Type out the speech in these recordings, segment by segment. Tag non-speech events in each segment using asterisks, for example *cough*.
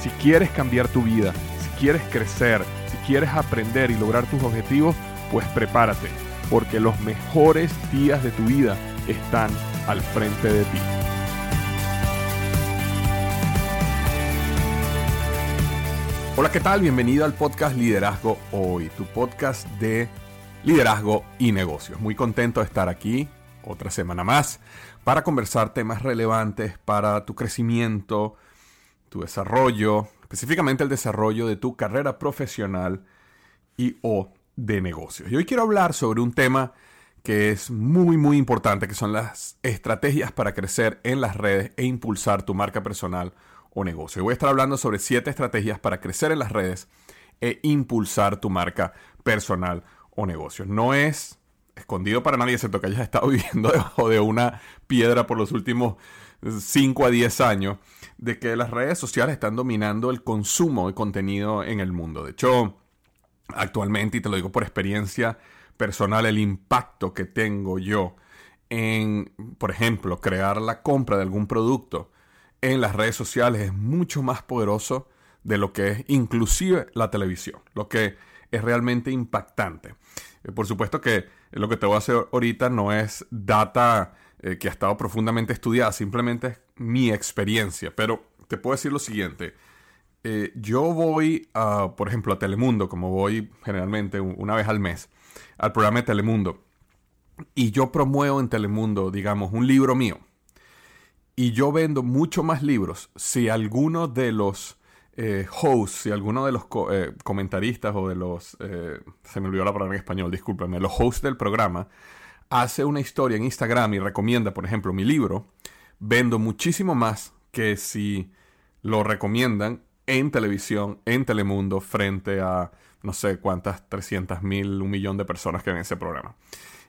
Si quieres cambiar tu vida, si quieres crecer, si quieres aprender y lograr tus objetivos, pues prepárate, porque los mejores días de tu vida están al frente de ti. Hola, ¿qué tal? Bienvenido al podcast Liderazgo Hoy, tu podcast de liderazgo y negocios. Muy contento de estar aquí otra semana más para conversar temas relevantes para tu crecimiento, tu desarrollo, específicamente el desarrollo de tu carrera profesional y o de negocios. Y hoy quiero hablar sobre un tema que es muy muy importante, que son las estrategias para crecer en las redes e impulsar tu marca personal o negocio. voy a estar hablando sobre siete estrategias para crecer en las redes e impulsar tu marca personal o negocio. No es escondido para nadie, excepto que hayas estado *laughs* viviendo debajo de una piedra por los últimos 5 a 10 años, de que las redes sociales están dominando el consumo de contenido en el mundo. De hecho, actualmente, y te lo digo por experiencia personal, el impacto que tengo yo en, por ejemplo, crear la compra de algún producto en las redes sociales es mucho más poderoso de lo que es inclusive la televisión, lo que es realmente impactante. Eh, por supuesto que lo que te voy a hacer ahorita no es data eh, que ha estado profundamente estudiada, simplemente es mi experiencia, pero te puedo decir lo siguiente. Eh, yo voy, a, por ejemplo, a Telemundo, como voy generalmente una vez al mes, al programa de Telemundo, y yo promuevo en Telemundo, digamos, un libro mío y yo vendo mucho más libros si alguno de los eh, hosts, si alguno de los comentaristas o de los... Se me olvidó la palabra en español, discúlpame. Los hosts del programa hace una historia en Instagram y recomienda, por ejemplo, mi libro, vendo muchísimo más que si lo recomiendan en televisión, en Telemundo, frente a no sé cuántas, 300 mil, un millón de personas que ven ese programa.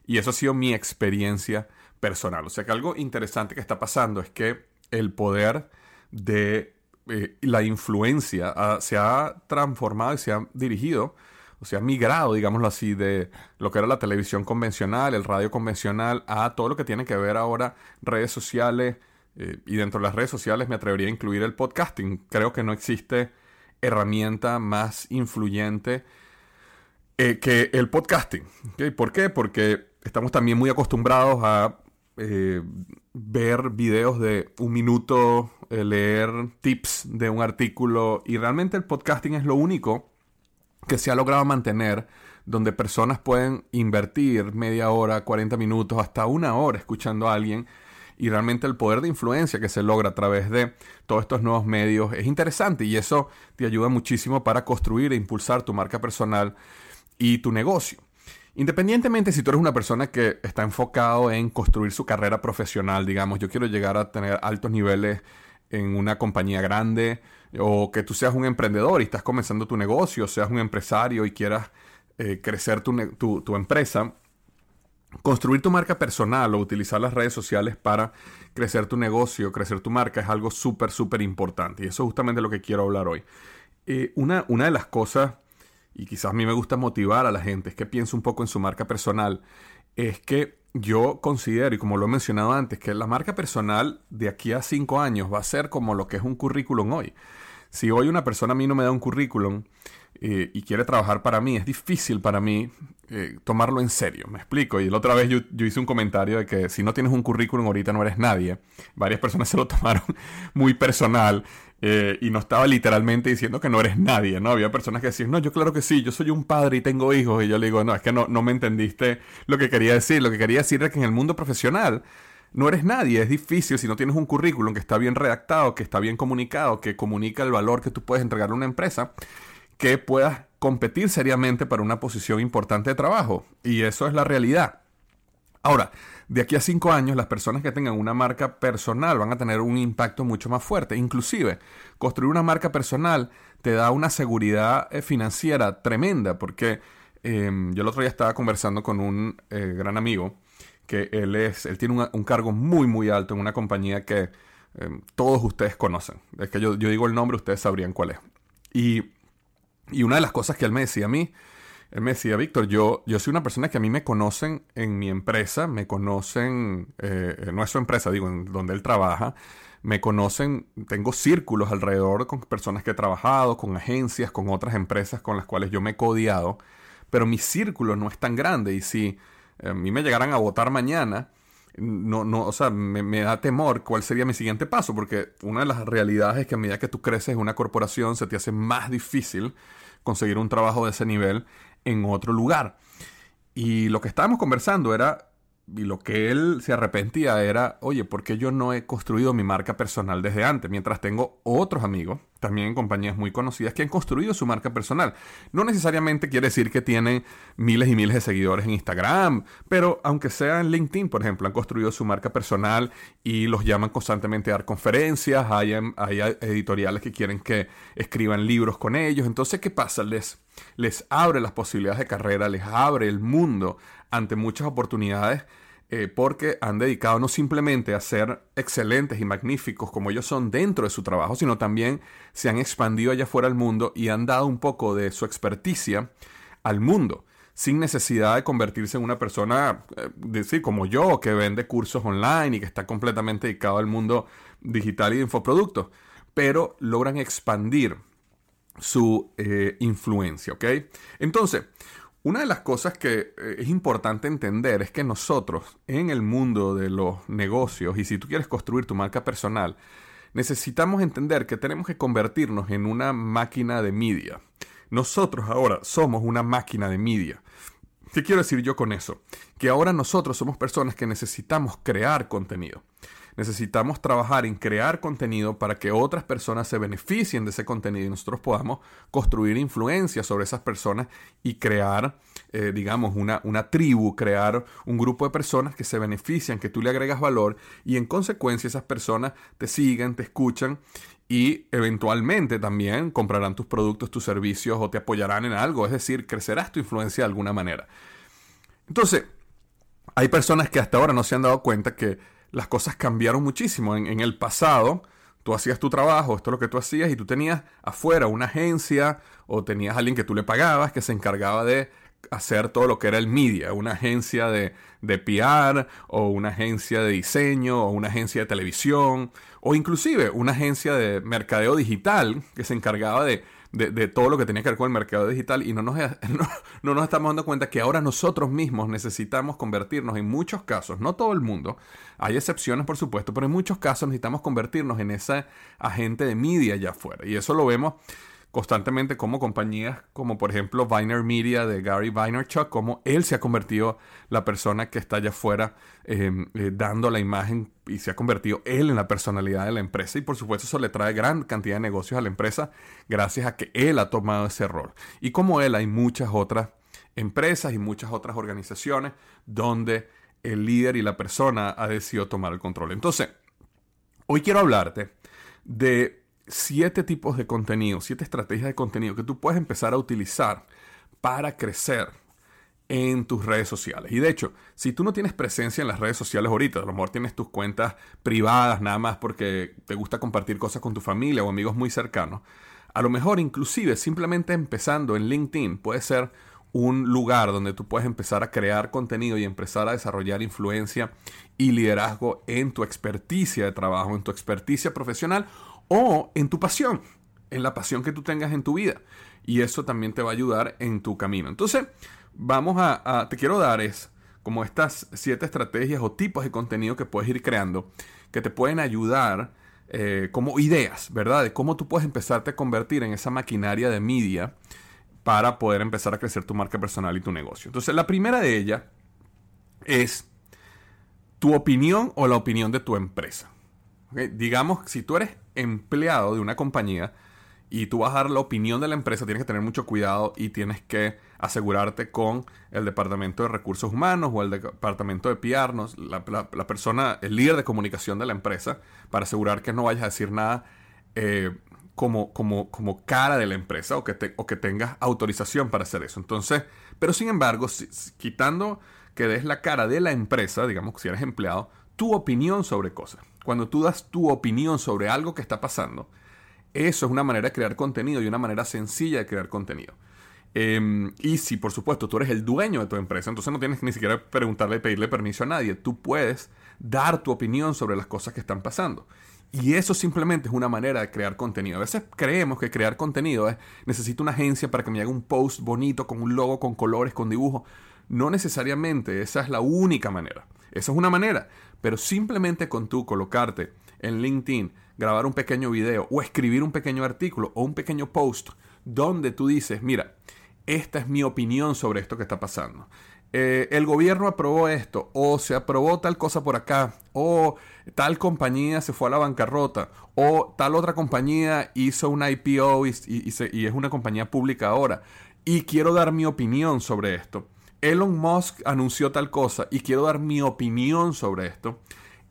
Y eso ha sido mi experiencia personal. O sea que algo interesante que está pasando es que el poder de eh, la influencia se ha transformado y se ha dirigido, o sea, migrado, digámoslo así, de lo que era la televisión convencional, el radio convencional, a todo lo que tiene que ver ahora redes sociales. Eh, y dentro de las redes sociales me atrevería a incluir el podcasting. Creo que no existe herramienta más influyente eh, que el podcasting. ¿Por qué? Porque estamos también muy acostumbrados a eh, ver videos de un minuto, leer tips de un artículo y realmente el podcasting es lo único que se ha logrado mantener donde personas pueden invertir media hora, 40 minutos, hasta una hora escuchando a alguien y realmente el poder de influencia que se logra a través de todos estos nuevos medios es interesante y eso te ayuda muchísimo para construir e impulsar tu marca personal y tu negocio. Independientemente si tú eres una persona que está enfocado en construir su carrera profesional, digamos, yo quiero llegar a tener altos niveles en una compañía grande, o que tú seas un emprendedor y estás comenzando tu negocio, seas un empresario y quieras eh, crecer tu, tu empresa, construir tu marca personal o utilizar las redes sociales para crecer tu negocio, crecer tu marca es algo súper, súper importante. Y eso es justamente lo que quiero hablar hoy. Eh, una, una de las cosas y quizás a mí me gusta motivar a la gente, es que piense un poco en su marca personal, es que yo considero, y como lo he mencionado antes, que la marca personal de aquí a cinco años va a ser como lo que es un currículum hoy. Si hoy una persona a mí no me da un currículum, eh, y quiere trabajar para mí, es difícil para mí eh, tomarlo en serio, me explico. Y la otra vez yo, hice un comentario de que si no tienes un currículum ahorita no eres nadie. Varias personas *laughs* se lo tomaron muy personal eh, y no estaba literalmente diciendo que no eres nadie, ¿no? Había personas que decían, no, yo claro que sí, yo soy un padre y tengo hijos. Y yo le digo, no, es que no, no me entendiste lo que quería decir. Lo que quería decir es que en el mundo profesional no eres nadie. Es difícil si no tienes un currículum que está bien redactado, que está bien comunicado, que comunica el valor que tú puedes entregar a una empresa que puedas competir seriamente para una posición importante de trabajo. Y eso es la realidad. Ahora, de aquí a cinco años, las personas que tengan una marca personal van a tener un impacto mucho más fuerte. Inclusive, construir una marca personal te da una seguridad eh, financiera tremenda, porque em, yo el otro día estaba conversando con un eh, gran amigo que él es, él tiene un, cargo muy muy alto en una compañía que em, todos ustedes conocen. Es que yo, digo el nombre, ustedes sabrían cuál es. Y y una de las cosas que él me decía a mí, él me decía, Víctor, yo, yo soy una persona que a mí me conocen en mi empresa, me conocen, eh, no es su empresa, digo, en donde él trabaja, me conocen, tengo círculos alrededor con personas que he trabajado, con agencias, con otras empresas con las cuales yo me he codiado, pero mi círculo no es tan grande y si eh, a mí me llegaran a votar mañana, no, no, o sea, me, me, da temor cuál sería mi siguiente paso, porque una de las realidades es que a medida que tú creces en una corporación se te hace más difícil conseguir un trabajo de ese nivel en otro lugar. Y lo que estábamos conversando era y lo que él se arrepentía era, oye, ¿por qué yo no he construido mi marca personal desde antes? Mientras tengo otros amigos, también en compañías muy conocidas, que han construido su marca personal. No necesariamente quiere decir que tienen miles y miles de seguidores en Instagram, pero aunque sea en LinkedIn, por ejemplo, han construido su marca personal y los llaman constantemente a dar conferencias, hay, hay editoriales que quieren que escriban libros con ellos. Entonces, ¿qué pasa? Les, les abre las posibilidades de carrera, les abre el mundo ante muchas oportunidades eh, porque han dedicado no simplemente a ser excelentes y magníficos como ellos son dentro de su trabajo, sino también se han expandido allá afuera al mundo y han dado un poco de su experticia al mundo, sin necesidad de convertirse en una persona, eh, como yo, que vende cursos online y que está completamente dedicado al mundo digital y de infoproductos, pero logran expandir su eh, influencia, ¿ok? Entonces, una de las cosas que eh, es importante entender es que nosotros en el mundo de los negocios y si tú quieres construir tu marca personal, necesitamos entender que tenemos que convertirnos en una máquina de media. Nosotros ahora somos una máquina de media. ¿Qué quiero decir yo con eso? Que ahora nosotros somos personas que necesitamos crear contenido necesitamos trabajar en crear contenido para que otras personas se beneficien de ese contenido y nosotros podamos construir influencia sobre esas personas y crear, eh, digamos, una, una tribu, crear un grupo de personas que se benefician, que tú le agregas valor y en consecuencia esas personas te siguen, te escuchan y eventualmente también comprarán tus productos, tus servicios o te apoyarán en algo, es decir, crecerás tu influencia de alguna manera. Entonces, hay personas que hasta ahora no se han dado cuenta que las cosas cambiaron muchísimo. En, el pasado, tú hacías tu trabajo, esto es lo que tú hacías, y tú tenías afuera una agencia o tenías alguien que tú le pagabas que se encargaba de hacer todo lo que era el media, una agencia de, de PR o una agencia de diseño o una agencia de televisión o inclusive una agencia de mercadeo digital que se encargaba de de, todo lo que tenía que ver con el mercado digital y no nos, *laughs* no, nos estamos dando cuenta que ahora nosotros mismos necesitamos convertirnos en muchos casos, no todo el mundo, hay excepciones por supuesto, pero en muchos casos necesitamos convertirnos en ese agente de media allá afuera. Y eso lo vemos constantemente como compañías como por ejemplo Viner Media de Gary Vaynerchuk, como él se ha convertido la persona que está allá afuera em, eh, dando la imagen y se ha convertido él en la personalidad de la empresa y por supuesto eso le trae gran cantidad de negocios a la empresa gracias a que él ha tomado ese rol. Y como él hay muchas otras empresas y muchas otras organizaciones donde el líder y la persona ha decidido tomar el control. Entonces, hoy quiero hablarte de siete tipos de contenido, siete estrategias de contenido que tú puedes empezar a utilizar para crecer en tus redes sociales. Y de hecho, si tú no tienes presencia en las redes sociales ahorita, a lo mejor tienes tus cuentas privadas nada más porque te gusta compartir cosas con tu familia o amigos muy cercanos, a lo mejor inclusive simplemente empezando en LinkedIn puede ser un lugar donde tú puedes empezar a crear contenido y empezar a desarrollar influencia y liderazgo en tu experticia de trabajo, en tu experticia profesional o en tu pasión. en la pasión que tú tengas en tu vida. Y eso también te va a ayudar en tu camino. Entonces, vamos a, te quiero dar es como estas siete estrategias o tipos de contenido que puedes ir creando que te pueden ayudar eh, como ideas, ¿verdad? De cómo tú puedes empezarte a convertir en esa maquinaria de media para poder empezar a crecer tu marca personal y tu negocio. Entonces, la primera de ellas es tu opinión o la opinión de tu empresa. Digamos, si tú eres empleado de una compañía y tú vas a dar la opinión de la empresa, tienes que tener mucho cuidado y tienes que asegurarte con el departamento de recursos humanos o el departamento de PR, la, persona, el líder de comunicación de la empresa, para asegurar que no vayas a decir nada eh, como, como, como cara de la empresa o que, te, o que tengas autorización para hacer eso. Entonces, pero sin embargo, quitando que des la cara de la empresa, digamos que si eres empleado, tu opinión sobre cosas. Cuando tú das tu opinión sobre algo que está pasando, eso es una manera de crear contenido y una manera sencilla de crear contenido. Em, y si por supuesto tú eres el dueño de tu empresa, entonces no tienes ni siquiera preguntarle y pedirle permiso a nadie. Tú puedes dar tu opinión sobre las cosas que están pasando. Y eso simplemente es una manera de crear contenido. A veces creemos que crear contenido es necesito una agencia para que me haga un post bonito con un logo, con colores, con dibujos. No necesariamente esa es la única manera. Esa es una manera. Pero simplemente con tú colocarte en LinkedIn, grabar un pequeño video o escribir un pequeño artículo o un pequeño post donde tú dices, mira, esta es mi opinión sobre esto que está pasando. Eh, el gobierno aprobó esto, o se aprobó tal cosa por acá, o tal compañía se fue a la bancarrota, o tal otra compañía hizo una IPO y, y es una compañía pública ahora, y quiero dar mi opinión sobre esto. Elon Musk anunció tal cosa y quiero dar mi opinión sobre esto.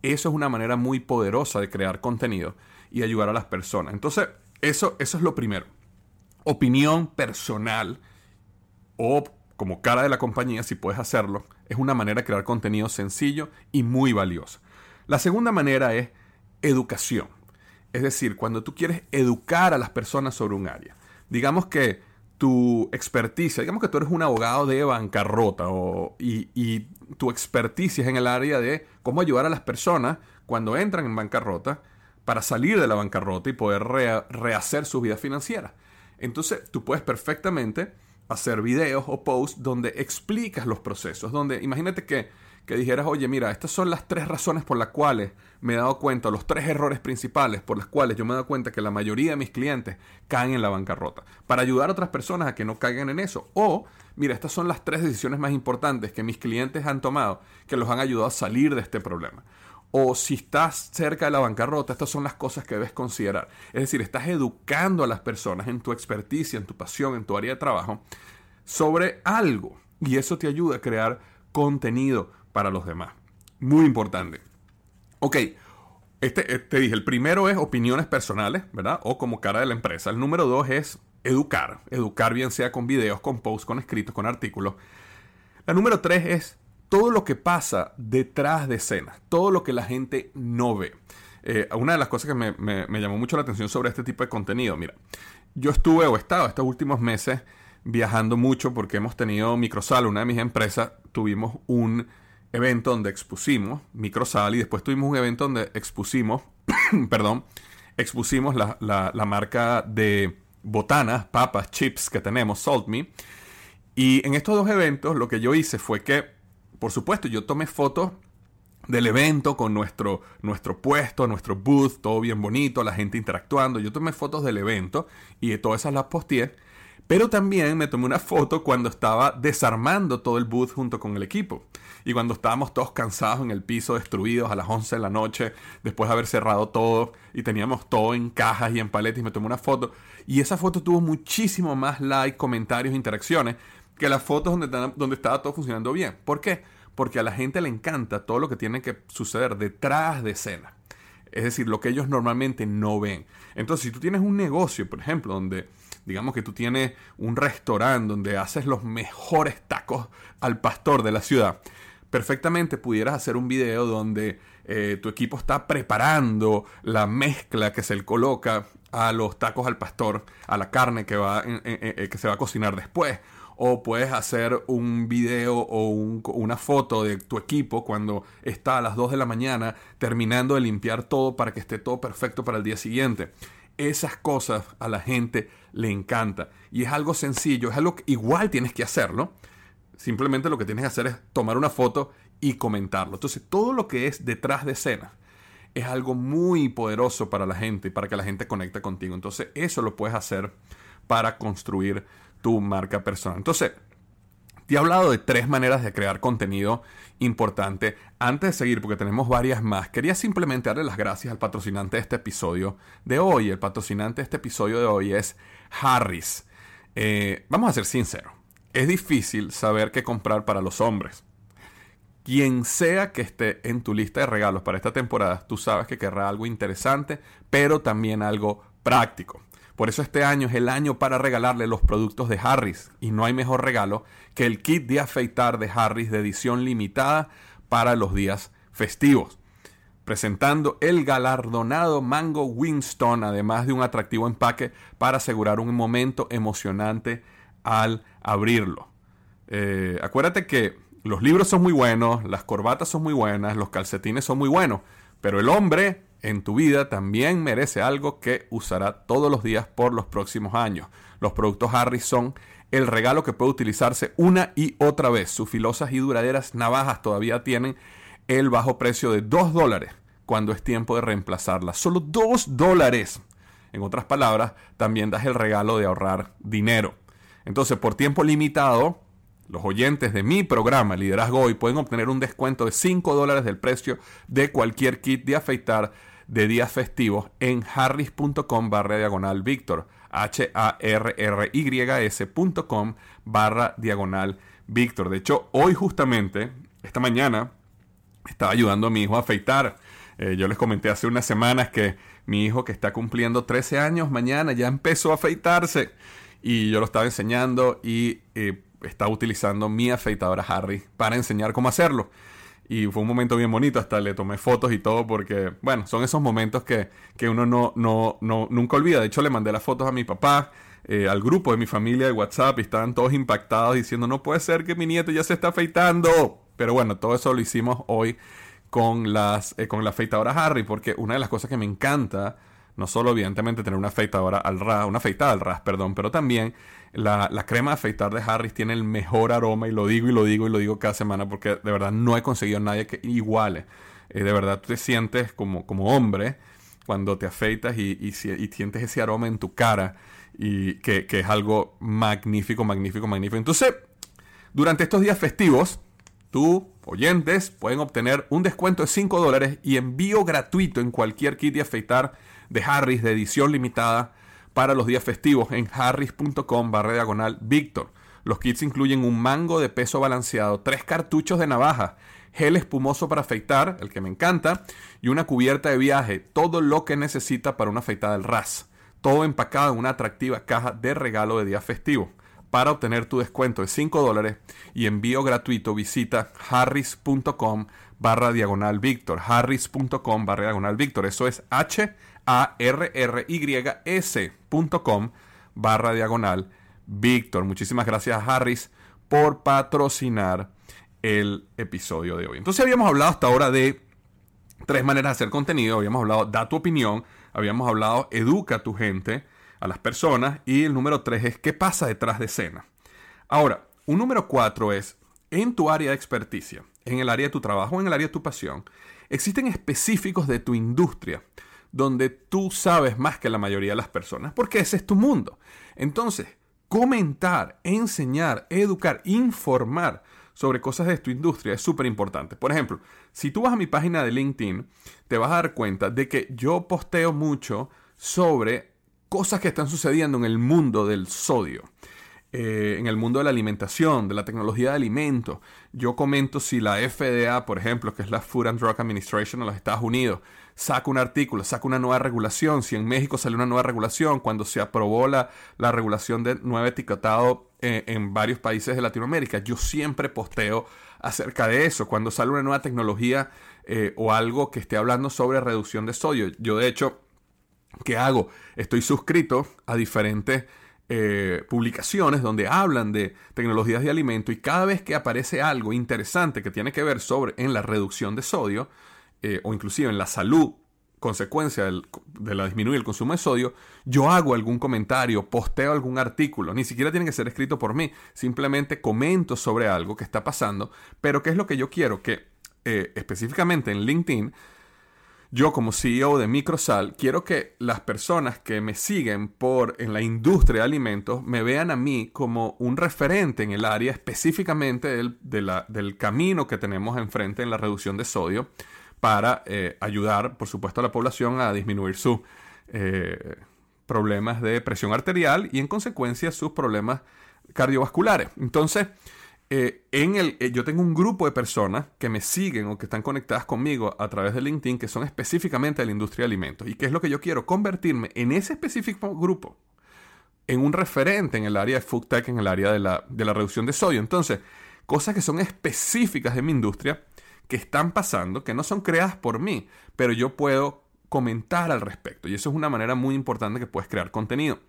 Eso es una manera muy poderosa de crear contenido y ayudar a las personas. Entonces, eso, eso es lo primero. Opinión personal o como cara de la compañía, si puedes hacerlo, es una manera de crear contenido sencillo y muy valioso. La segunda manera es educación. Es decir, cuando tú quieres educar a las personas sobre un área. Digamos que tu experticia, digamos que tú eres un abogado de bancarrota y, tu experticia es en el área de cómo ayudar a las personas cuando entran en bancarrota para salir de la bancarrota y poder rehacer su vida financiera. Entonces tú puedes perfectamente hacer videos o posts donde explicas los procesos, donde imagínate que que dijeras, oye, mira, estas son las tres razones por las cuales me he dado cuenta, los tres errores principales por las cuales yo me he dado cuenta que la mayoría de mis clientes caen en la bancarrota, para ayudar a otras personas a que no caigan en eso. O, mira, estas son las tres decisiones más importantes que mis clientes han tomado, que los han ayudado a salir de este problema. O si estás cerca de la bancarrota, estas son las cosas que debes considerar. Es decir, estás educando a las personas en tu experticia, en tu pasión, en tu área de trabajo, sobre algo. Y eso te ayuda a crear contenido para los demás. Muy importante. Ok, este, te dije, el primero es opiniones personales, ¿verdad? O como cara de la empresa. El número dos es educar. Educar bien sea con videos, con posts, con escritos, con artículos. La número tres es todo lo que pasa detrás de escenas, todo lo que la gente no ve. Eh, una de las cosas que me, me, llamó mucho la atención sobre este tipo de contenido, mira, yo estuve o he estado estos últimos meses viajando mucho porque hemos tenido Microsal, una de mis empresas, tuvimos un evento donde expusimos Microsal y después tuvimos un evento donde expusimos, *coughs* perdón, expusimos la, la, marca de botanas, papas, chips que tenemos, Salt Me. Y en estos dos eventos lo que yo hice fue que, por supuesto, yo tomé fotos del evento con nuestro, nuestro puesto, nuestro booth, todo bien bonito, la gente interactuando. Yo tomé fotos del evento y todas esas las posteé. Pero también me tomé una foto cuando estaba desarmando todo el booth junto con el equipo. Y cuando estábamos todos cansados en el piso, destruidos a las 11 de la noche, después de haber cerrado todo y teníamos todo en cajas y en paletas me tomé una foto. Y esa foto tuvo muchísimo más likes, comentarios, interacciones que las fotos donde, donde estaba todo funcionando bien. ¿Por qué? Porque a la gente le encanta todo lo que tiene que suceder detrás de escena. Es decir, lo que ellos normalmente no ven. Entonces, si tú tienes un negocio, por ejemplo, donde digamos que tú tienes un restaurante donde haces los mejores tacos al pastor de la ciudad, perfectamente pudieras hacer un video donde eh, tu equipo está preparando la mezcla que se le coloca a los tacos al pastor, a la carne que, va eh, que se va a cocinar después. O puedes hacer un video o una foto de tu equipo cuando está a las 2 de la mañana terminando de limpiar todo para que esté todo perfecto para el día siguiente. Esas cosas a la gente le encanta. Y es algo sencillo, es algo que igual tienes que hacerlo. Simplemente lo que tienes que hacer es tomar una foto y comentarlo. Entonces, todo lo que es detrás de escena es algo muy poderoso para la gente y para que la gente conecte contigo. Entonces, eso lo puedes hacer para construir tu marca personal. Entonces, te he hablado de tres maneras de crear contenido importante. Antes de seguir, porque tenemos varias más, quería simplemente darle las gracias al patrocinante de este episodio de hoy. El patrocinante de este episodio de hoy es Harris. Eh, vamos a ser sinceros. Es difícil saber qué comprar para los hombres. Quien sea que esté en tu lista de regalos para esta temporada, tú sabes que querrá algo interesante, pero también algo práctico. Por eso este año es el año para regalarle los productos de Harris y no hay mejor regalo que el kit de afeitar de Harris de edición limitada para los días festivos. Presentando el galardonado Mango Winston, además de un atractivo empaque para asegurar un momento emocionante al abrirlo. Eh, acuérdate que los libros son muy buenos, las corbatas son muy buenas, los calcetines son muy buenos, pero el hombre en tu vida también merece algo que usará todos los días por los próximos años. Los productos Harris son el regalo que puede utilizarse una y otra vez. Sus filosas y duraderas navajas todavía tienen el bajo precio de 2 dólares cuando es tiempo de reemplazarlas. Solo 2 dólares. En otras palabras, también das el regalo de ahorrar dinero. Entonces, por tiempo limitado, los oyentes de mi programa Liderazgo Hoy pueden obtener un descuento de 5 dólares del precio de cualquier kit de afeitar de días festivos en harris.com barra diagonal Víctor. H-A-R-R-Y-S.com barra diagonal Víctor. De hecho, hoy justamente, esta mañana, estaba ayudando a mi hijo a afeitar. Eh, yo les comenté hace unas semanas que mi hijo que está cumpliendo 13 años mañana ya empezó a afeitarse. Y yo lo estaba enseñando y eh, estaba utilizando mi afeitadora Harry para enseñar cómo hacerlo. Y fue un momento bien bonito, hasta le tomé fotos y todo, porque, bueno, son esos momentos que, uno no, no, no, nunca olvida. De hecho, le mandé las fotos a mi papá, eh, al grupo de mi familia de WhatsApp, y estaban todos impactados diciendo, no puede ser que mi nieto ya se está afeitando. Pero bueno, todo eso lo hicimos hoy con, las, eh, con la afeitadora Harry, porque una de las cosas que me encanta no solo evidentemente tener una afeitadora al ras, una afeitada al ras, perdón, pero también la, crema de afeitar de Harris tiene el mejor aroma y lo digo y lo digo y lo digo cada semana porque de verdad no he conseguido nadie que iguale. Eh, de verdad tú te sientes como, como hombre cuando te afeitas y, y, sientes ese aroma en tu cara y que, que es algo magnífico, magnífico, magnífico. Entonces, durante estos días festivos, tú, oyentes, pueden obtener un descuento de 5 dólares y envío gratuito en cualquier kit de afeitar de Harris de edición limitada para los días festivos en harris.com barra diagonal Víctor. Los kits incluyen un mango de peso balanceado, tres cartuchos de navaja, gel espumoso para afeitar, el que me encanta, y una cubierta de viaje, todo lo que necesita para una afeitada del RAS. Todo empacado en una atractiva caja de regalo de día festivo. Para obtener tu descuento de 5 dólares y envío gratuito, visita harris.com barra diagonal Víctor. Harris.com barra diagonal Víctor. Eso es H r y s.com barra diagonal Víctor. Muchísimas gracias a Harris por patrocinar el episodio de hoy. Entonces habíamos hablado hasta ahora de tres maneras de hacer contenido. Habíamos hablado da tu opinión, habíamos hablado educa a tu gente, a las personas y el número tres es qué pasa detrás de escena. Ahora, un número cuatro es en tu área de experticia, en el área de tu trabajo, en el área de tu pasión, existen específicos de tu industria donde tú sabes más que la mayoría de las personas, porque ese es tu mundo. Entonces, comentar, enseñar, educar, informar sobre cosas de tu industria es súper importante. Por ejemplo, si tú vas a mi página de LinkedIn, te vas a dar cuenta de que yo posteo mucho sobre cosas que están sucediendo en el mundo del sodio. Eh, en el mundo de la alimentación, de la tecnología de alimentos. Yo comento si la FDA, por ejemplo, que es la Food and Drug Administration de los Estados Unidos, saca un artículo, saca una nueva regulación, si en México salió una nueva regulación, cuando se aprobó la, la regulación de nuevo etiquetado eh, en varios países de Latinoamérica, yo siempre posteo acerca de eso, cuando sale una nueva tecnología eh, o algo que esté hablando sobre reducción de sodio. Yo de hecho, ¿qué hago? Estoy suscrito a diferentes eh, publicaciones donde hablan de tecnologías de alimento y cada vez que aparece algo interesante que tiene que ver sobre en la reducción de sodio eh, o inclusive en la salud consecuencia de la disminuir el consumo de sodio, yo hago algún comentario, posteo algún artículo, ni siquiera tiene que ser escrito por mí, simplemente comento sobre algo que está pasando, pero ¿qué es lo que yo quiero? Que eh, específicamente en LinkedIn, yo como CEO de Microsal, quiero que las personas que me siguen por en la industria de alimentos me vean a mí como un referente en el área específicamente del, del camino que tenemos enfrente en la reducción de sodio para eh, ayudar, por supuesto, a la población a disminuir sus eh, problemas de presión arterial y en consecuencia sus problemas cardiovasculares. Entonces, eh, en el, yo tengo un grupo de personas que me siguen o que están conectadas conmigo a través de LinkedIn que son específicamente de la industria de alimentos. ¿Y qué es lo que yo quiero? Convertirme en ese específico grupo, en un referente en el área de food tech, en el área de la, de la reducción de sodio. Entonces, cosas que son específicas de mi industria que están pasando, que no son creadas por mí, pero yo puedo comentar al respecto. Y eso es una manera muy importante que puedes crear contenido.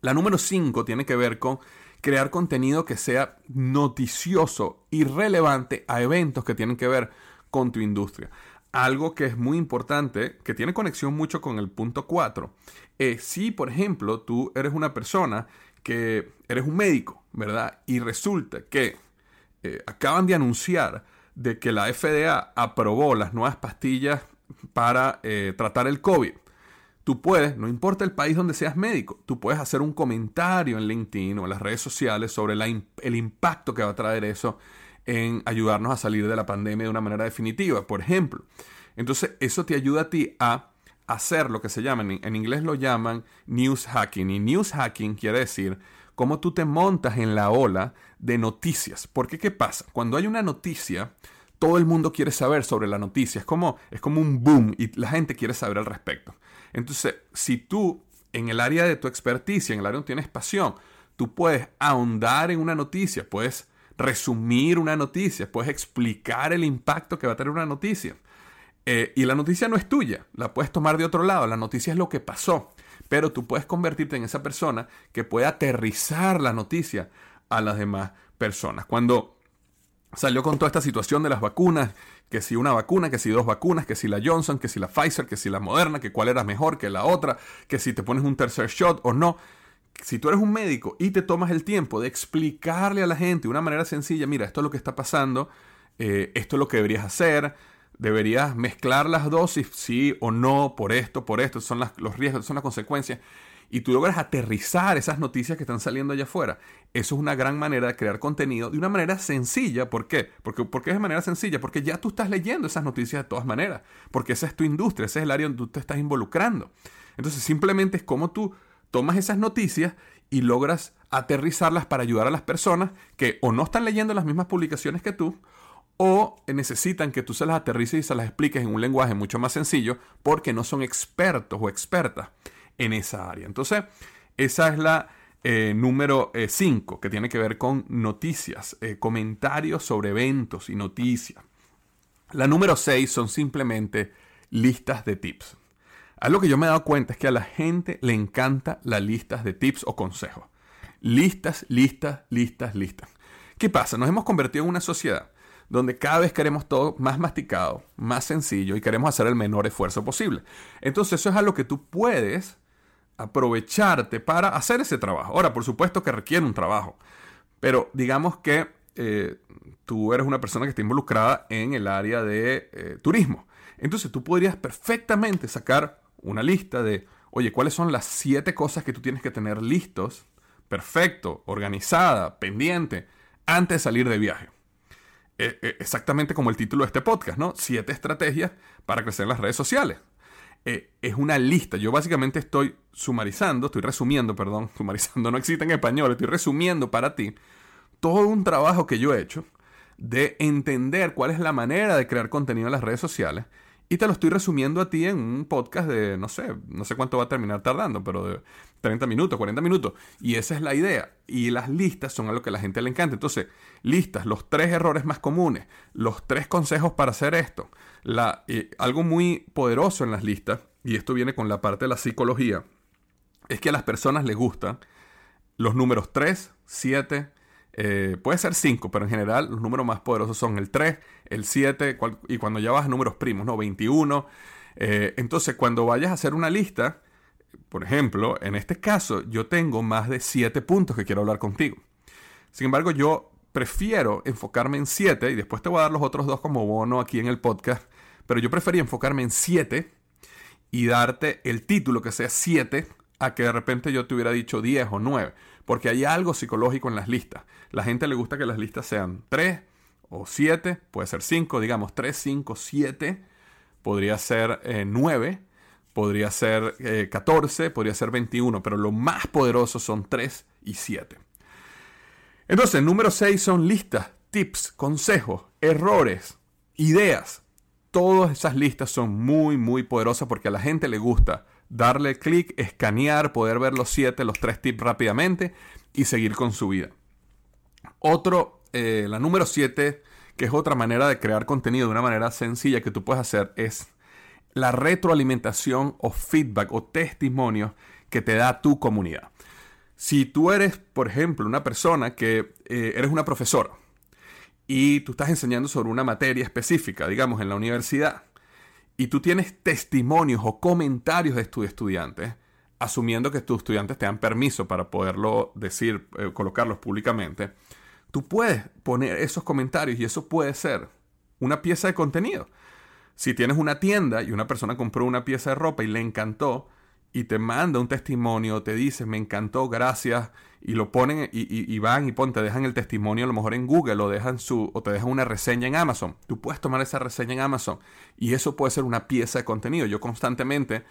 La número 5 tiene que ver con crear contenido que sea noticioso y relevante a eventos que tienen que ver con tu industria. Algo que es muy importante, que tiene conexión mucho con el punto 4, es si, por ejemplo, tú eres una persona que eres un médico, ¿verdad? Y resulta que eh, acaban de anunciar de que la FDA aprobó las nuevas pastillas para eh, tratar el COVID. Tú puedes, no importa el país donde seas médico, tú puedes hacer un comentario en LinkedIn o en las redes sociales sobre el impacto que va a traer eso en ayudarnos a salir de la pandemia de una manera definitiva, por ejemplo. Entonces, eso te ayuda a ti a hacer lo que se llama, en inglés lo llaman news hacking. Y news hacking quiere decir cómo tú te montas en la ola de noticias. Porque ¿qué pasa? Cuando hay una noticia, todo el mundo quiere saber sobre la noticia. Es como, es como un boom y la gente quiere saber al respecto. Entonces, si tú en el área de tu experticia, en el área donde tienes pasión, tú puedes ahondar en una noticia, puedes resumir una noticia, puedes explicar el impacto que va a tener una noticia. Eh, y la noticia no es tuya, la puedes tomar de otro lado, la noticia es lo que pasó pero tú puedes convertirte en esa persona que puede aterrizar la noticia a las demás personas. Cuando salió con toda esta situación de las vacunas, que si una vacuna, que si dos vacunas, que si la Johnson, que si la Pfizer, que si la Moderna, que cuál era mejor que la otra, que si te pones un tercer shot o no. Si tú eres un médico y te tomas el tiempo de explicarle a la gente de una manera sencilla, mira, esto es lo que está pasando, eh, esto es lo que deberías hacer, deberías mezclar las dosis, sí o no, por esto, por esto, son los riesgos, son las consecuencias, y tú logras aterrizar esas noticias que están saliendo allá afuera. Eso es una gran manera de crear contenido de una manera sencilla. ¿Por qué? Porque, porque es de manera sencilla, porque ya tú estás leyendo esas noticias de todas maneras, porque esa es tu industria, ese es el área donde tú te estás involucrando. Entonces simplemente es como tú tomas esas noticias y logras aterrizarlas para ayudar a las personas que o no están leyendo las mismas publicaciones que tú, o necesitan que tú se las aterrices y se las expliques en un lenguaje mucho más sencillo porque no son expertos o expertas en esa área. Entonces, esa es la eh, número 5 eh, que tiene que ver con noticias, eh, comentarios sobre eventos y noticias. La número 6 son simplemente listas de tips. Algo que yo me he dado cuenta es que a la gente le encanta las listas de tips o consejos. Listas, listas, listas, listas. ¿Qué pasa? Nos hemos convertido en una sociedad donde cada vez queremos todo más masticado, más sencillo y queremos hacer el menor esfuerzo posible. Entonces eso es algo que tú puedes aprovecharte para hacer ese trabajo. Ahora, por supuesto que requiere un trabajo, pero digamos que eh, tú eres una persona que está involucrada en el área de eh, turismo. Entonces tú podrías perfectamente sacar una lista de, oye, ¿cuáles son las siete cosas que tú tienes que tener listos, perfecto, organizada, pendiente, antes de salir de viaje? Eh, eh, exactamente como el título de este podcast, ¿no? Siete estrategias para crecer en las redes sociales. Eh, es una lista. Yo básicamente estoy sumarizando, estoy resumiendo, perdón, *laughs* sumarizando no existe en español, estoy resumiendo para ti todo un trabajo que yo he hecho de entender cuál es la manera de crear contenido en las redes sociales y te lo estoy resumiendo a ti en un podcast de, no sé, no sé cuánto va a terminar tardando, pero de 30 minutos, 40 minutos. Y esa es la idea. Y las listas son a lo que a la gente le encanta. Entonces, listas, los tres errores más comunes, los tres consejos para hacer esto. La, eh, algo muy poderoso en las listas, y esto viene con la parte de la psicología, es que a las personas les gustan los números 3, 7, eh, puede ser 5, pero en general los números más poderosos son el 3, el 7 y cuando ya vas a números primos, ¿no? 21, Eh, entonces, cuando vayas a hacer una lista, por ejemplo, en este caso, yo tengo más de siete puntos que quiero hablar contigo. Sin embargo, yo prefiero enfocarme en siete, y después te voy a dar los otros dos como bono aquí en el podcast, pero yo prefería enfocarme en siete y darte el título que sea siete a que de repente yo te hubiera dicho 10 o 9, porque hay algo psicológico en las listas. La gente le gusta que las listas sean 3 o 7, puede ser 5, digamos 3, 5, 7, podría ser 9, eh, podría ser 14, eh, podría ser 21, pero lo más poderoso son 3 y 7. Entonces, número 6 son listas, tips, consejos, errores, ideas. Todas esas listas son muy, muy poderosas porque a la gente le gusta darle clic, escanear, poder ver los 7, los 3 tips rápidamente y seguir con su vida. Otro, eh, la número 7, que es otra manera de crear contenido de una manera sencilla que tú puedes hacer, es la retroalimentación o feedback o testimonio que te da tu comunidad. Si tú eres, por ejemplo, una persona que eh, eres una profesora y tú estás enseñando sobre una materia específica, digamos, en la universidad, y tú tienes testimonios o comentarios de tus estudiantes, asumiendo que tus estudiantes te dan permiso para poderlo decir, eh, colocarlos públicamente, tú puedes poner esos comentarios y eso puede ser una pieza de contenido. Si tienes una tienda y una persona compró una pieza de ropa y le encantó, y te manda un testimonio, te dice, me encantó, gracias, y lo ponen y, van y pon, te dejan el testimonio a lo mejor en Google o, dejan su, o te dejan una reseña en Amazon. Tú puedes tomar esa reseña en Amazon y eso puede ser una pieza de contenido. Yo constantemente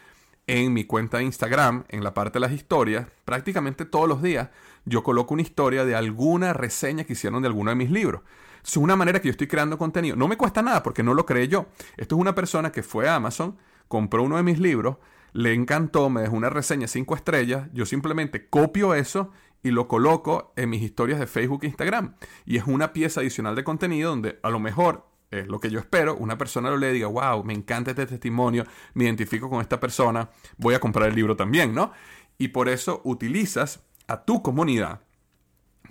en mi cuenta de Instagram, en la parte de las historias, prácticamente todos los días, yo coloco una historia de alguna reseña que hicieron de alguno de mis libros. Es una manera que yo estoy creando contenido. No me cuesta nada porque no lo creé yo. Esto es una persona que fue a Amazon, compró uno de mis libros, le encantó, me dejó una reseña 5 estrellas, yo simplemente copio eso y lo coloco en mis historias de Facebook e Instagram. Y es una pieza adicional de contenido donde a lo mejor es lo que yo espero, una persona lo le diga, wow, me encanta este testimonio, me identifico con esta persona, voy a comprar el libro también, ¿no? Y por eso utilizas a tu comunidad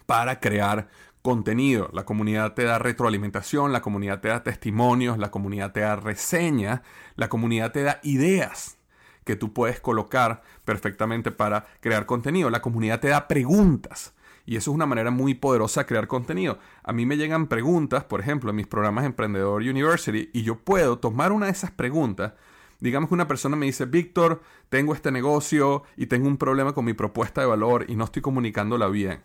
para crear contenido. La comunidad te da retroalimentación, la comunidad te da testimonios, la comunidad te da reseñas, la comunidad te da ideas que tú puedes colocar perfectamente para crear contenido. La comunidad te da preguntas. Y eso es una manera muy poderosa de crear contenido. A mí me llegan preguntas, por ejemplo, en mis programas Emprendedor University, y yo puedo tomar una de esas preguntas. Digamos que una persona me dice, Víctor, tengo este negocio y tengo un problema con mi propuesta de valor y no estoy comunicándola bien.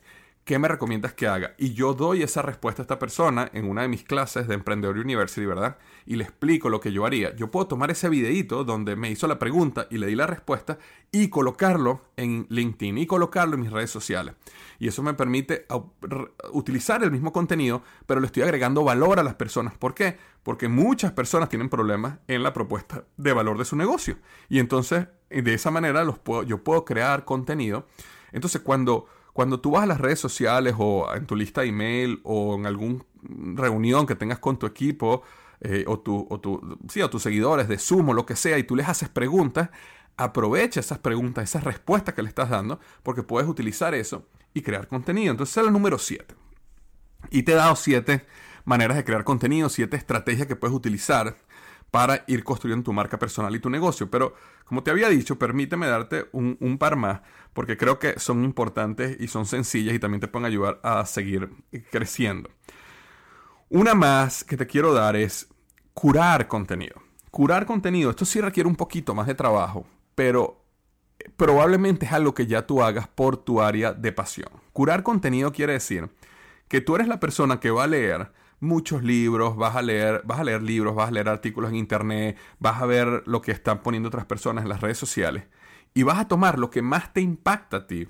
¿Qué me recomiendas que haga? Y yo doy esa respuesta a esta persona en una de mis clases de Emprendedor University, ¿verdad? Y le explico lo que yo haría. Yo puedo tomar ese videito donde me hizo la pregunta y le di la respuesta y colocarlo en LinkedIn y colocarlo en mis redes sociales. Y eso me permite utilizar el mismo contenido, pero le estoy agregando valor a las personas. ¿Por qué? Porque muchas personas tienen problemas en la propuesta de valor de su negocio. Y entonces, de esa manera, los puedo, yo puedo crear contenido. Entonces, cuando cuando tú vas a las redes sociales o en tu lista de email o en alguna reunión que tengas con tu equipo eh, o, tu, o, sí, tus seguidores de Zoom o lo que sea y tú les haces preguntas, aprovecha esas preguntas, esas respuestas que le estás dando porque puedes utilizar eso y crear contenido. Entonces, es el número 7. Y te he dado 7 maneras de crear contenido, 7 estrategias que puedes utilizar para ir construyendo tu marca personal y tu negocio. Pero como te había dicho, permíteme darte un, par más, porque creo que son importantes y son sencillas y también te pueden ayudar a seguir creciendo. Una más que te quiero dar es curar contenido. Curar contenido, esto sí requiere un poquito más de trabajo, pero probablemente es algo que ya tú hagas por tu área de pasión. Curar contenido quiere decir que tú eres la persona que va a leer muchos libros, vas a leer, vas a leer libros, vas a leer artículos en internet, vas a ver lo que están poniendo otras personas en las redes sociales y vas a tomar lo que más te impacta a ti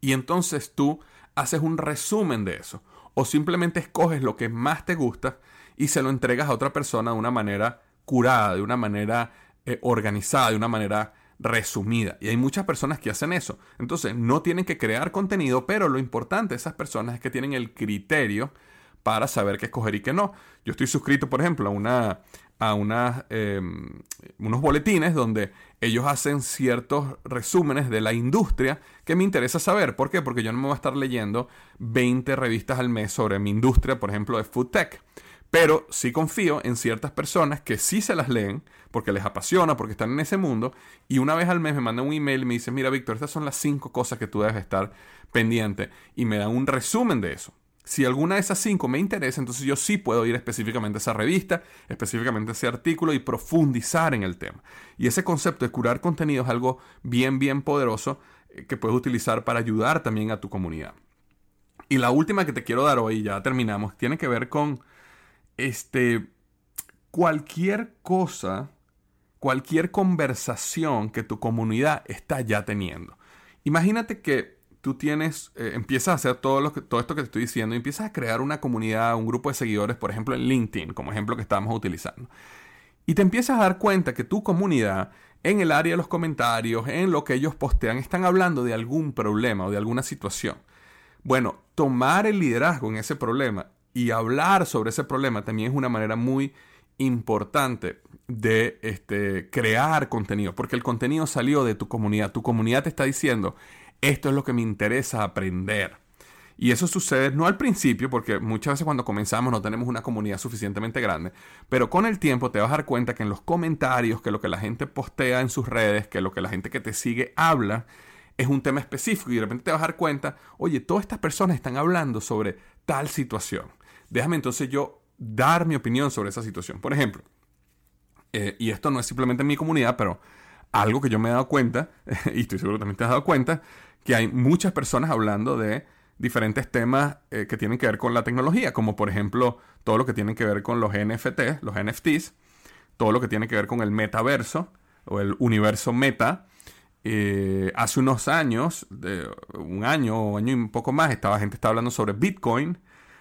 y entonces tú haces un resumen de eso o simplemente escoges lo que más te gusta y se lo entregas a otra persona de una manera curada, de una manera eh, organizada, de una manera resumida. Y hay muchas personas que hacen eso. Entonces, no tienen que crear contenido, pero lo importante de esas personas es que tienen el criterio para saber qué escoger y qué no. Yo estoy suscrito, por ejemplo, a una a em, unos boletines donde ellos hacen ciertos resúmenes de la industria que me interesa saber. ¿Por qué? Porque yo no me voy a estar leyendo 20 revistas al mes sobre mi industria, por ejemplo, de food tech. Pero sí confío en ciertas personas que sí se las leen porque les apasiona, porque están en ese mundo, y una vez al mes me mandan un email y me dicen, mira Víctor, estas son las cinco cosas que tú debes estar pendiente, y me dan un resumen de eso. Si alguna de esas cinco me interesa, entonces yo sí puedo ir específicamente a esa revista, específicamente a ese artículo y profundizar en el tema. Y ese concepto de curar contenido es algo bien, bien poderoso eh, que puedes utilizar para ayudar también a tu comunidad. Y la última que te quiero dar hoy, ya terminamos, tiene que ver con este, cualquier cosa, cualquier conversación que tu comunidad está ya teniendo. Imagínate que tú tienes, eh, empiezas a hacer todo, lo que, todo esto que te estoy diciendo y empiezas a crear una comunidad, un grupo de seguidores, por ejemplo en LinkedIn, como ejemplo que estamos utilizando. Y te empiezas a dar cuenta que tu comunidad, en el área de los comentarios, en lo que ellos postean, están hablando de algún problema o de alguna situación. Bueno, tomar el liderazgo en ese problema y hablar sobre ese problema también es una manera muy importante de este, crear contenido, porque el contenido salió de tu comunidad. Tu comunidad te está diciendo, esto es lo que me interesa aprender. Y eso sucede no al principio, porque muchas veces cuando comenzamos no tenemos una comunidad suficientemente grande, pero con el tiempo te vas a dar cuenta que en los comentarios, que lo que la gente postea en sus redes, que lo que la gente que te sigue habla, es un tema específico y de repente te vas a dar cuenta, oye, todas estas personas están hablando sobre tal situación. Déjame entonces yo dar mi opinión sobre esa situación. Por ejemplo, eh, y esto no es simplemente en mi comunidad, pero algo que yo me he dado cuenta, *laughs* y estoy seguro que también te has dado cuenta, que hay muchas personas hablando de diferentes temas eh, que tienen que ver con la tecnología, como por ejemplo todo lo que tiene que ver con los NFT, los NFTs, todo lo que tiene que ver con el metaverso o el universo meta. Eh, hace unos años, de un año o año y un poco más, estaba gente estaba hablando sobre Bitcoin,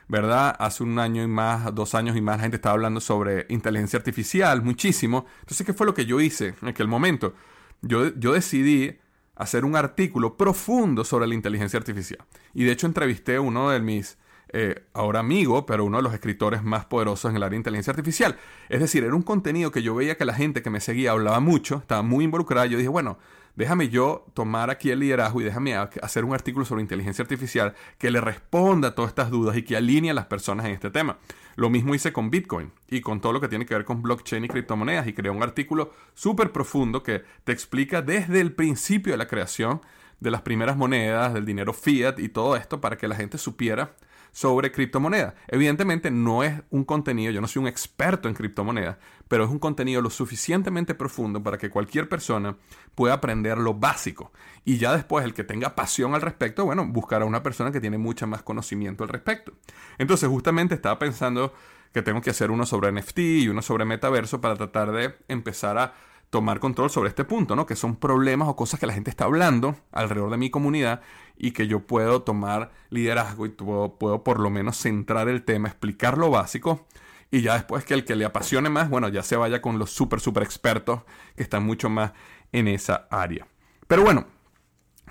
¿verdad? Hace un año y más, dos años y más, la gente estaba hablando sobre inteligencia artificial, muchísimo. Entonces, ¿qué fue lo que yo hice en aquel momento? Yo, yo decidí hacer un artículo profundo sobre la inteligencia artificial. Y de hecho entrevisté a uno de mis, eh, ahora amigo, pero uno de los escritores más poderosos en el área de inteligencia artificial. Es decir, era un contenido que yo veía que la gente que me seguía hablaba mucho, estaba muy involucrada. Yo dije, bueno, déjame yo tomar aquí el liderazgo y déjame hacer un artículo sobre inteligencia artificial que le responda a todas estas dudas y que alinee a las personas en este tema. Lo mismo hice con Bitcoin y con todo lo que tiene que ver con blockchain y criptomonedas y creé un artículo súper profundo que te explica desde el principio de la creación de las primeras monedas, del dinero fiat y todo esto para que la gente supiera sobre criptomonedas. Evidentemente no es un contenido, yo no soy un experto en criptomonedas, pero es un contenido lo suficientemente profundo para que cualquier persona pueda aprender lo básico. Y ya después el que tenga pasión al respecto, bueno, buscar a una persona que tiene mucho más conocimiento al respecto. Entonces justamente estaba pensando que tengo que hacer uno sobre NFT y uno sobre metaverso para tratar de empezar a tomar control sobre este punto, ¿no? Que son problemas o cosas que la gente está hablando alrededor de mi comunidad y que yo puedo tomar liderazgo y puedo, puedo por lo menos centrar el tema, explicar lo básico y ya después que el que le apasione más, bueno, ya se vaya con los súper, súper expertos que están mucho más en esa área. Pero bueno,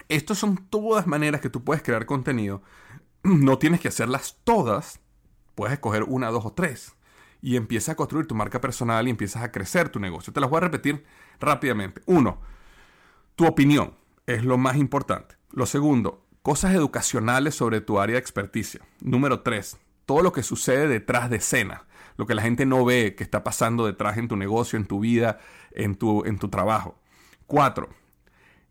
estas son todas maneras que tú puedes crear contenido. *clears throat* No tienes que hacerlas todas, puedes escoger una, dos o tres y empiezas a construir tu marca personal y empiezas a crecer tu negocio. Te las voy a repetir rápidamente. Uno, tu opinión es lo más importante. Lo segundo, cosas educacionales sobre tu área de experticia. Número tres, todo lo que sucede detrás de escena, lo que la gente no ve que está pasando detrás en tu negocio, en tu vida, en tu, en tu trabajo. Cuatro,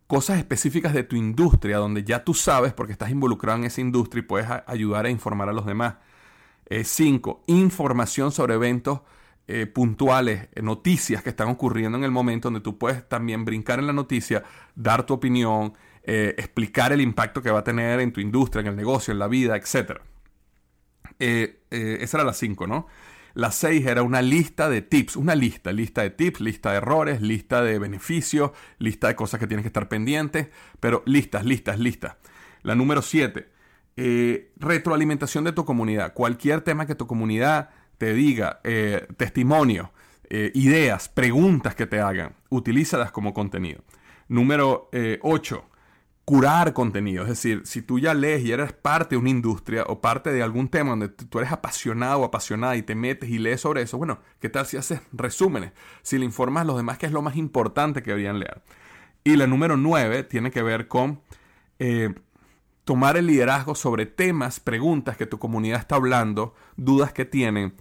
cosas específicas de tu industria donde ya tú sabes porque estás involucrado en esa industria y puedes ayudar a informar a los demás. 5. información sobre eventos eh, puntuales, eh, noticias que están ocurriendo en el momento donde tú puedes también brincar en la noticia, dar tu opinión, eh, explicar el impacto que va a tener en tu industria, en el negocio, en la vida, etc. esa era la 5, ¿no? La 6 era una lista de tips, una lista, lista de tips, lista de errores, lista de beneficios, lista de cosas que tienes que estar pendientes, pero listas, listas, listas. La número 7, eh, retroalimentación de tu comunidad. Cualquier tema que tu comunidad te diga, eh, testimonio, eh, ideas, preguntas que te hagan, utilízalas como contenido. Número 8. Curar contenido. Es decir, si tú ya lees y eres parte de una industria o parte de algún tema donde tú eres apasionado o apasionada y te metes y lees sobre eso, bueno, ¿qué tal si haces resúmenes? Si le informas a los demás que es lo más importante que deberían leer. Y la número 9 tiene que ver con tomar el liderazgo sobre temas, preguntas que tu comunidad está hablando, dudas que tienen,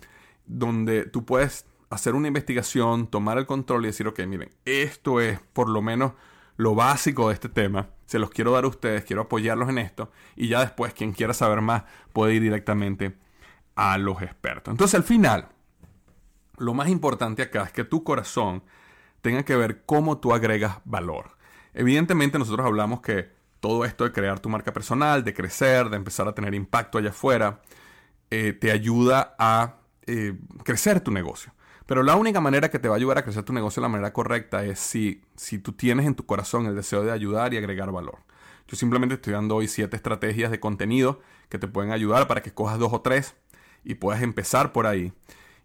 donde tú puedes hacer una investigación, tomar el control y decir, ok, miren, esto es por lo menos lo básico de este tema, se los quiero dar a ustedes, quiero apoyarlos en esto y ya después quien quiera saber más puede ir directamente a los expertos. Entonces al final, lo más importante acá es que tu corazón tenga que ver cómo tú agregas valor. Evidentemente nosotros hablamos que todo esto de crear tu marca personal, de crecer, de empezar a tener impacto allá afuera, eh, te ayuda a eh, crecer tu negocio. Pero la única manera que te va a ayudar a crecer tu negocio de la manera correcta es si, si tú tienes en tu corazón el deseo de ayudar y agregar valor. Yo simplemente estoy dando hoy siete estrategias de contenido que te pueden ayudar para que cojas dos o tres y puedas empezar por ahí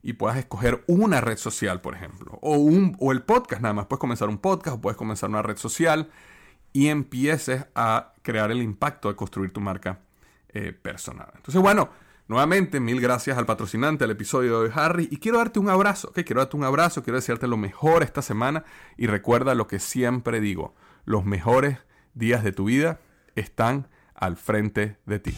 y puedas escoger una red social, por ejemplo, o, un, o el podcast nada más. Puedes comenzar un podcast o puedes comenzar una red social y empieces a crear el impacto de construir tu marca eh, personal. Entonces, bueno, nuevamente, mil gracias al patrocinante del episodio de Harry y quiero darte un abrazo. Quiero darte un abrazo, quiero desearte lo mejor esta semana y recuerda lo que siempre digo, los mejores días de tu vida están al frente de ti.